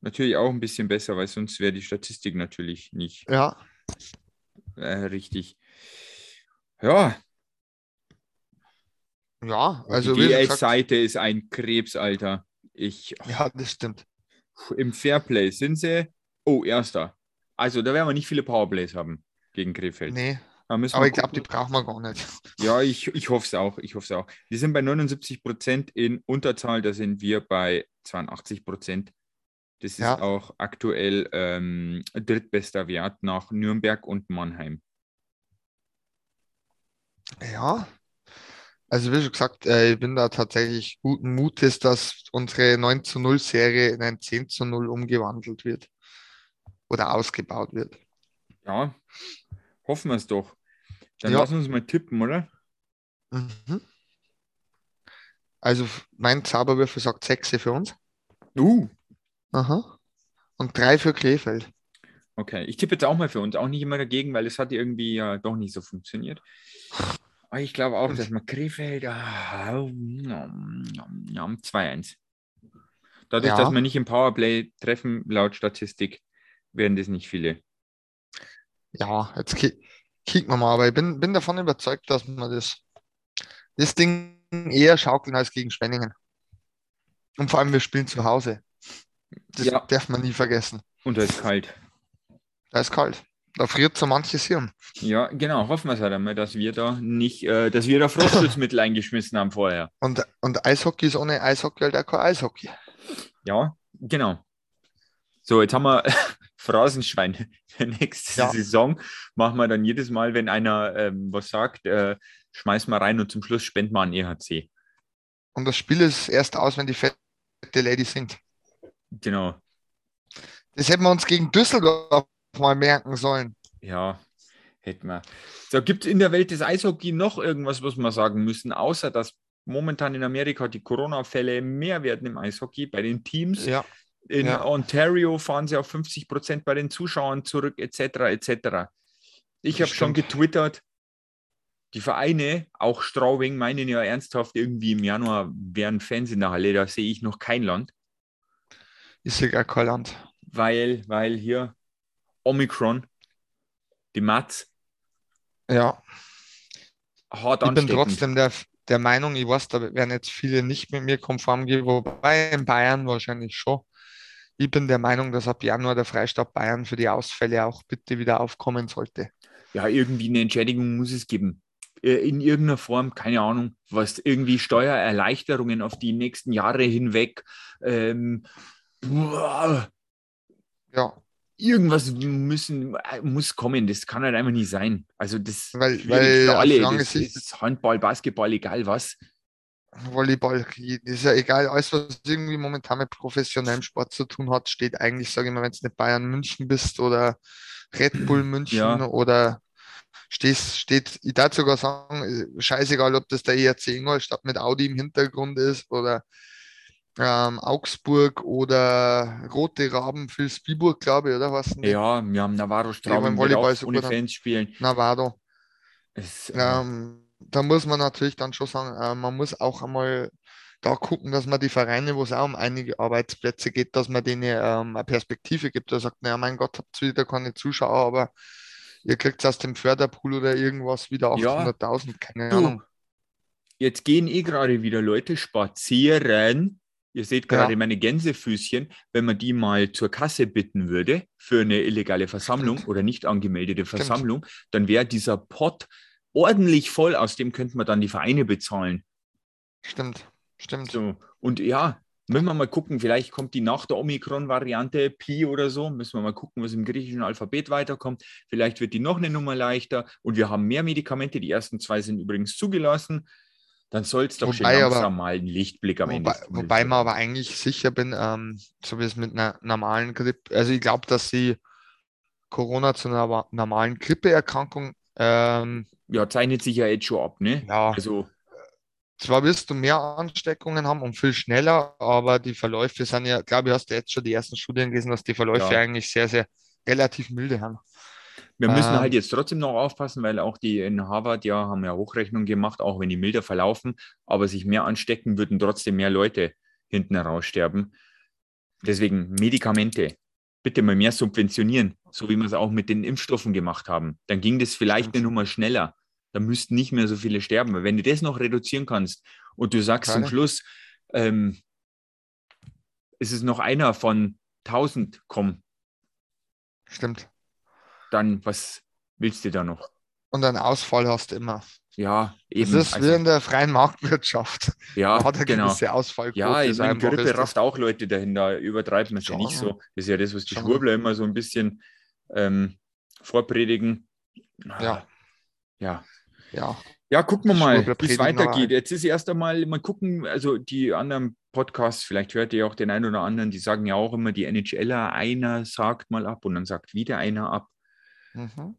natürlich auch ein bisschen besser, weil sonst wäre die Statistik natürlich nicht ja. äh, richtig. Ja, Ja, also die wie schon gesagt, DF-Seite ist ein Krebsalter. Ich, ja, das stimmt. Im Fairplay sind sie, oh, Erster. Also da werden wir nicht viele Powerplays haben gegen Krefeld. Nee, Da müssen aber wir ich glaube, die brauchen wir gar nicht. Ja, ich, ich hoffe es auch. Ich hoffe es auch. Die sind bei 79 Prozent in Unterzahl, da sind wir bei 82 Prozent. Das ist Ja. auch aktuell ähm, drittbester Wert nach Nürnberg und Mannheim. Ja, also wie schon gesagt, äh, ich bin da tatsächlich guten Mutes, dass unsere 9 zu 0 Serie in ein 10 zu 0 umgewandelt wird oder ausgebaut wird. Ja, hoffen wir es doch. Dann Ja. lass uns mal tippen, oder? Mhm. Also mein Zauberwürfel sagt 6 für uns. Uh, Aha. Und drei für Krefeld. Okay, ich tippe jetzt auch mal für uns, auch nicht immer dagegen, weil es hat irgendwie ja doch nicht so funktioniert. Aber ich glaube auch, dass man Krefeld ah, 2-1. Dadurch, Ja. dass wir nicht im Powerplay treffen, laut Statistik, werden das nicht viele. Ja, jetzt ki kicken wir mal, aber ich bin, bin davon überzeugt, dass wir das, das Ding eher schaukeln als gegen Schwenningen. Und vor allem, wir spielen zu Hause. Das Ja. darf man nie vergessen. Und es ist kalt. Da ist kalt. Da friert so manches Hirn. Ja, genau. Hoffen wir es halt einmal, dass wir da nicht, äh, dass wir da Frostschutzmittel eingeschmissen haben vorher. Und, und Eishockey ist ohne Eishockey halt auch kein Eishockey. Ja, genau. So, jetzt haben wir Phrasenschwein nächste Ja. Saison. Machen wir dann jedes Mal, wenn einer ähm, was sagt, äh, schmeißen wir rein und zum Schluss spenden wir an EHC. Und das Spiel ist erst aus, wenn die fette Lady singt. Genau. Das hätten wir uns gegen Düsseldorf mal merken sollen. Ja, hätten wir. So, gibt es in der Welt des Eishockey noch irgendwas, was wir sagen müssen, außer dass momentan in Amerika die Corona-Fälle mehr werden im Eishockey bei den Teams. Ja. In Ja. Ontario fahren sie auf 50 Prozent bei den Zuschauern zurück, etc. etc. Ich habe schon getwittert, die Vereine, auch Straubing, meinen ja ernsthaft, irgendwie im Januar wären Fans in der Halle. Da sehe ich noch kein Land, Ist ja gar kein Land. weil, weil hier Omikron, die Mats, Ja. hart Ich bin trotzdem der, der Meinung, ich weiß, da werden jetzt viele nicht mit mir konform gehen, wobei in Bayern wahrscheinlich schon. Ich bin der Meinung, dass ab Januar der Freistaat Bayern für die Ausfälle auch bitte wieder aufkommen sollte. ja, irgendwie eine Entschädigung muss es geben. Äh, In irgendeiner Form, keine Ahnung, was irgendwie Steuererleichterungen auf die nächsten Jahre hinweg. Ähm, Ja, irgendwas müssen, äh, muss kommen. Das kann halt einfach nicht sein. Also das Weil- weil alle. Das ist Handball, Basketball, egal was. Volleyball, ist ja egal, alles, was irgendwie momentan mit professionellem Sport zu tun hat, steht eigentlich, sage ich mal, wenn es nicht Bayern München bist oder Red Bull München Ja. oder stehst, steht, ich darf sogar sagen, äh, scheißegal, ob das der ERC Ingolstadt mit Audi im Hintergrund ist oder ähm, Augsburg oder Rote Raben für Spielburg, glaube ich, oder was? Ja, wir haben Navarro Straubing Volleyball auch so ohne. Fans spielen. Navado. Es, äh, Ähm, da muss man natürlich dann schon sagen, äh, man muss auch einmal da gucken, dass man die Vereine, wo es auch um einige Arbeitsplätze geht, dass man denen ähm, eine Perspektive gibt. Da sagt, naja, mein Gott, habt ihr wieder keine Zuschauer, aber ihr kriegt aus dem Förderpool oder irgendwas wieder Ja. 800.000, keine Du, Ahnung. Jetzt gehen eh gerade wieder Leute spazieren. Ihr seht gerade Ja. meine Gänsefüßchen. Wenn man die mal zur Kasse bitten würde für eine illegale Versammlung Stimmt. oder nicht angemeldete Stimmt. Versammlung, dann wäre dieser Pott ordentlich voll. Aus dem könnte man dann die Vereine bezahlen. Stimmt, stimmt. So. Und ja, müssen wir mal gucken, vielleicht kommt die nach der Omikron-Variante Pi oder so. Müssen wir mal gucken, was im griechischen Alphabet weiterkommt. Vielleicht wird die noch eine Nummer leichter und wir haben mehr Medikamente. Die ersten zwei sind übrigens zugelassen. Dann soll es doch schon Wobei aber- langsam mal einen Lichtblick am Ende. Wobei, Tunnels wobei man aber eigentlich sicher bin, ähm, so wie es mit einer normalen Grippe, also ich glaube, dass sie Corona zu einer normalen Grippeerkrankung, ähm, Ja, zeichnet sich ja jetzt schon ab, ne? ja, Also, Zwar wirst du mehr Ansteckungen haben und viel schneller, aber die Verläufe sind ja, glaube ich, hast du jetzt schon die ersten Studien gelesen, dass die Verläufe Ja. eigentlich sehr, sehr relativ milde haben. Wir müssen Ähm, halt jetzt trotzdem noch aufpassen, weil auch die in Harvard ja haben ja Hochrechnungen gemacht, auch wenn die milder verlaufen, aber sich mehr anstecken, würden trotzdem mehr Leute hinten heraus sterben. Deswegen Medikamente. Bitte mal mehr subventionieren, so wie wir es auch mit den Impfstoffen gemacht haben. Dann ging das vielleicht eine Nummer schneller. Da müssten nicht mehr so viele sterben. Weil Wenn du das noch reduzieren kannst und du sagst zum Keine. Schluss, ähm, es ist noch einer von 1000 kommen, Stimmt. Dann was willst du da noch? Und einen Ausfall hast du immer. Ja, Das eben. ist wie also, in der freien Marktwirtschaft. ja, Da hat eine genau. gewisse Ausfallquote. Ja, ich meine, ist das. rafft auch Leute dahin, da übertreibt man es ja nicht so. Das ist ja das, was die Schon. Schwurbler immer so ein bisschen ähm, vorpredigen. Ja. Ja. Ja, Ja, gucken wir mal, wie es weitergeht. Jetzt ist erst einmal, mal gucken, also die anderen Podcasts, vielleicht hört ihr auch den einen oder anderen, die sagen ja auch immer, die NHLer, einer sagt mal ab und dann sagt wieder einer ab. Mhm.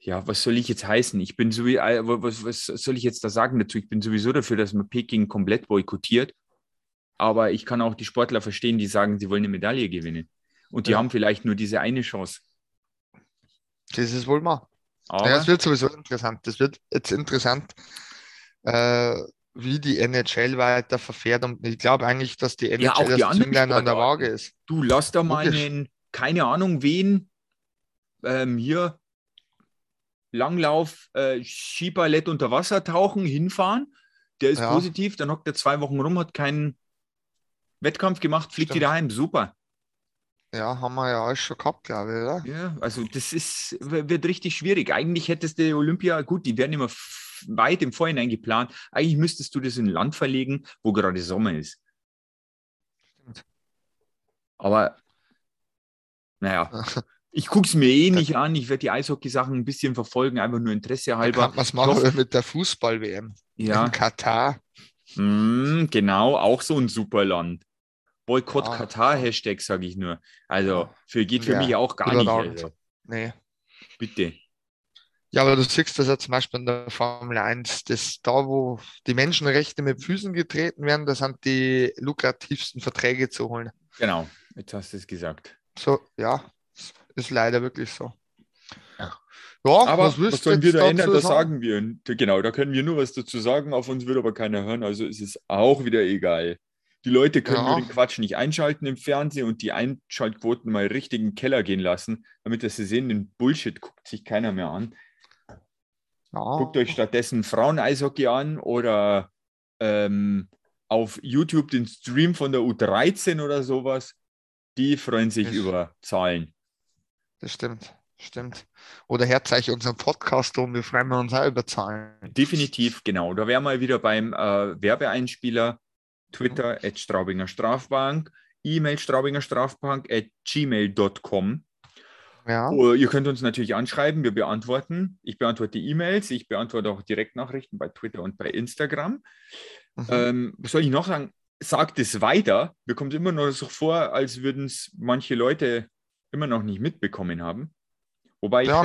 Ja, was soll ich jetzt heißen? Ich bin so, was, was soll ich jetzt da sagen dazu? Ich bin sowieso dafür, dass man Peking komplett boykottiert. Aber ich kann auch die Sportler verstehen, die sagen, sie wollen eine Medaille gewinnen. Und die Ja. haben vielleicht nur diese eine Chance. Das ist wohl mal. Aber Ja, es wird sowieso interessant. Das wird jetzt interessant, äh, wie die NHL weiter verfährt. Und ich glaube eigentlich, dass die NHL Ja, auch die das Zünglein an der. Waage ist. du lass da mal einen, keine Ahnung wen, ähm, hier Langlauf, äh, Skiballett unter Wasser tauchen, hinfahren. Der ist Ja. positiv, dann hockt er zwei Wochen rum, hat keinen Wettkampf gemacht, fliegt Stimmt. wieder heim. Super. Ja, haben wir ja alles schon gehabt, glaube ich, oder? Ja, also das ist, wird richtig schwierig. Eigentlich hättest du Olympia, gut, die werden immer weit im Vorhinein geplant. Eigentlich müsstest du das in ein Land verlegen, wo gerade Sommer ist. Stimmt. Aber naja, ich gucke es mir eh nicht an. Ich werde die Eishockey-Sachen ein bisschen verfolgen, einfach nur Interesse halber. es machen hoffe- mit der Fußball-WM Ja, in Katar. mm, genau, auch so ein super Land. Boykott Ja. Katar, Hashtag, sage ich nur. Also, Ja. für, geht für Ja, mich auch gar nicht. überragend. Also, Nee. bitte. Ja, aber du siehst das ja zum Beispiel in der Formel 1, das da, wo die Menschenrechte mit Füßen getreten werden, da sind die lukrativsten Verträge zu holen. Genau, jetzt hast du es gesagt. So, ja, ist leider wirklich so. Ja. Aber was, du sollen wir da ändern? Das sagen wir. Genau, da können wir nur was dazu sagen. Auf uns wird aber keiner hören, also ist es auch wieder egal. Die Leute können Ja. nur den Quatsch nicht einschalten im Fernsehen und die Einschaltquoten mal richtig in den Keller gehen lassen, damit dass sie sehen, den Bullshit guckt sich keiner mehr an. Ja, Guckt euch stattdessen Frauen-Eishockey an oder ähm, auf YouTube den Stream von der U13 oder sowas. Die freuen sich Das- über Zahlen. Das stimmt, stimmt. Oder euch unseren Podcast um, wir freuen uns auch über Zahlen. Definitiv, genau. Da wären wir wieder beim äh, Werbeeinspieler. Twitter at Straubinger Strafbank, E-Mail Straubinger Strafbank at gmail.com. Ja, Oh, ihr könnt uns natürlich anschreiben, wir beantworten. Ich beantworte E-Mails, ich beantworte auch Direktnachrichten bei Twitter und bei Instagram. mhm. Ähm, was soll ich noch sagen? Sagt es weiter. Mir kommt immer noch so vor, als würden es manche Leute immer noch nicht mitbekommen haben. Wobei ich ja,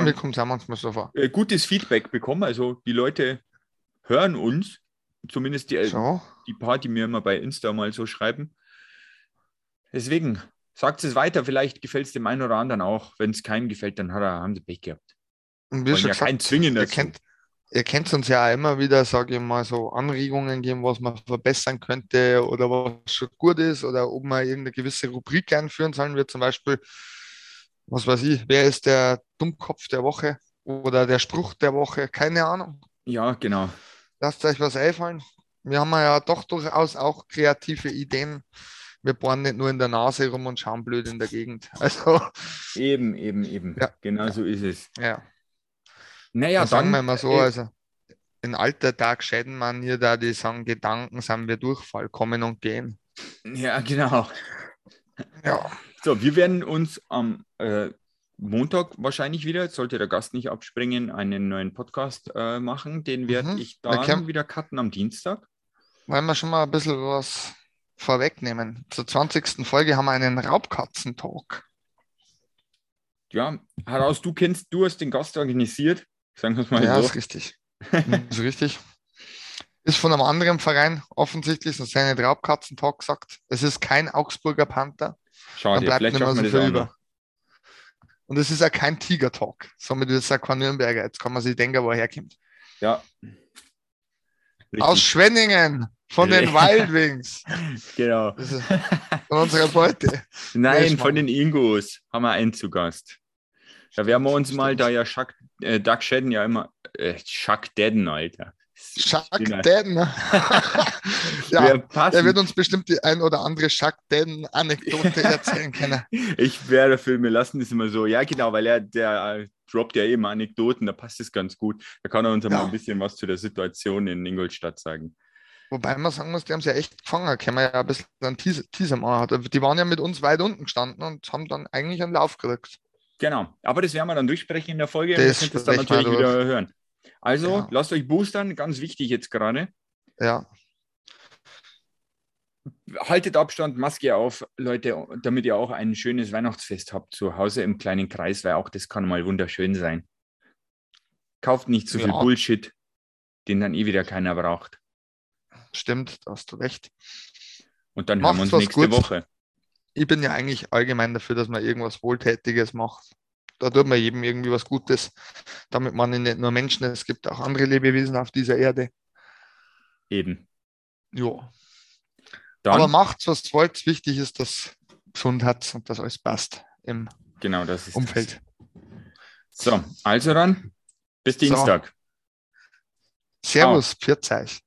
so vor. äh, gutes Feedback bekommen. Also die Leute hören uns, zumindest die, So, die paar, die mir immer bei Insta mal so schreiben. Deswegen sagt es weiter, vielleicht gefällt es dem einen oder anderen auch. Wenn es keinem gefällt, dann hat er, haben sie Pech gehabt. und wie Wollen schon ja gesagt, zwingen ihr dazu. kennt, ihr kennt uns ja auch immer wieder, sage ich mal, so Anregungen geben, was man verbessern könnte oder was schon gut ist oder ob man irgendeine gewisse Rubrik einführen sollen wir zum Beispiel, was weiß ich, wer ist der Dummkopf der Woche oder der Spruch der Woche, keine Ahnung. Ja, genau. Lasst euch was einfallen. Wir haben ja doch durchaus auch kreative Ideen. Wir bohren nicht nur in der Nase rum und schauen blöd in der Gegend. Also, Eben, eben, eben. Ja, Genau ja. so ist es. ja. Naja, Ja, sagen wir dann, mal so, äh, also in alter Tag schäden man hier da, die sagen, Gedanken sind wir Durchfall, kommen und gehen. ja, genau. Ja, So, wir werden uns am äh, Montag wahrscheinlich wieder, sollte der Gast nicht abspringen, einen neuen Podcast äh, machen. Den werde Mhm. ich dann können- wieder cutten am Dienstag. wollen wir schon mal ein bisschen was vorwegnehmen. Zur 20. Folge haben wir einen Raubkatzen-Talk. Ja, heraus, du kennst, du hast den Gast organisiert. Sagen wir es mal Ja, so. ist richtig. ist richtig. Ist von einem anderen Verein offensichtlich, sonst hätte ich Raubkatzen-Talk gesagt. Es ist kein Augsburger Panther. Dann Schade, bleibt nicht mehr so wir viel über. Und es ist auch kein Tiger-Talk. Somit ist es auch kein Nürnberger. Jetzt kann man sich denken, wo er herkommt. Ja. Richtig. Aus Schwenningen von den Ja. Wild Wings. genau. Von unserer Beute. Nein, von den Ingos haben wir einen zu Gast. Da werden wir uns mal, da ja Chuck, äh, Doug Shedden ja immer, äh, Chuck Dedden, Alter. Chuck Dünner. Dedden. ja, er wird uns bestimmt die ein oder andere Chuck Dedden-Anekdote erzählen können. Ich wäre dafür, wir lassen das immer so. Ja, genau, weil er, der äh, droppt ja eben Anekdoten, da passt es ganz gut. Da kann er uns ja. mal ein bisschen was zu der Situation in Ingolstadt sagen. Wobei man sagen muss, die haben sie ja echt gefangen. Können wir ja ein bisschen einen Teaser, Teaser machen. Die waren ja mit uns weit unten gestanden und haben dann eigentlich einen Lauf gekriegt. Genau, aber das werden wir dann durchsprechen in der Folge. Das könnt es dann wir natürlich wieder hören. Also, Genau. lasst euch boostern, ganz wichtig jetzt gerade. Ja, Haltet Abstand, Maske auf, Leute, damit ihr auch ein schönes Weihnachtsfest habt zu Hause im kleinen Kreis, weil auch das kann mal wunderschön sein. Kauft nicht zu viel Ja. Bullshit, den dann eh wieder keiner braucht. stimmt, da hast du recht. Und dann hören wir uns Macht's nächste Gutes. Woche. Ich bin ja eigentlich allgemein dafür, dass man irgendwas Wohltätiges macht. Da tut man jedem irgendwie was Gutes, damit man nicht nur Menschen, es gibt auch andere Lebewesen auf dieser Erde. Eben. Ja. Dann, Aber macht's, was wollt. Wichtig ist, dass Gesundheit und dass alles passt im genau, das ist Umfeld. Das. So, also dann, bis So. Dienstag. Servus, pfiat euch.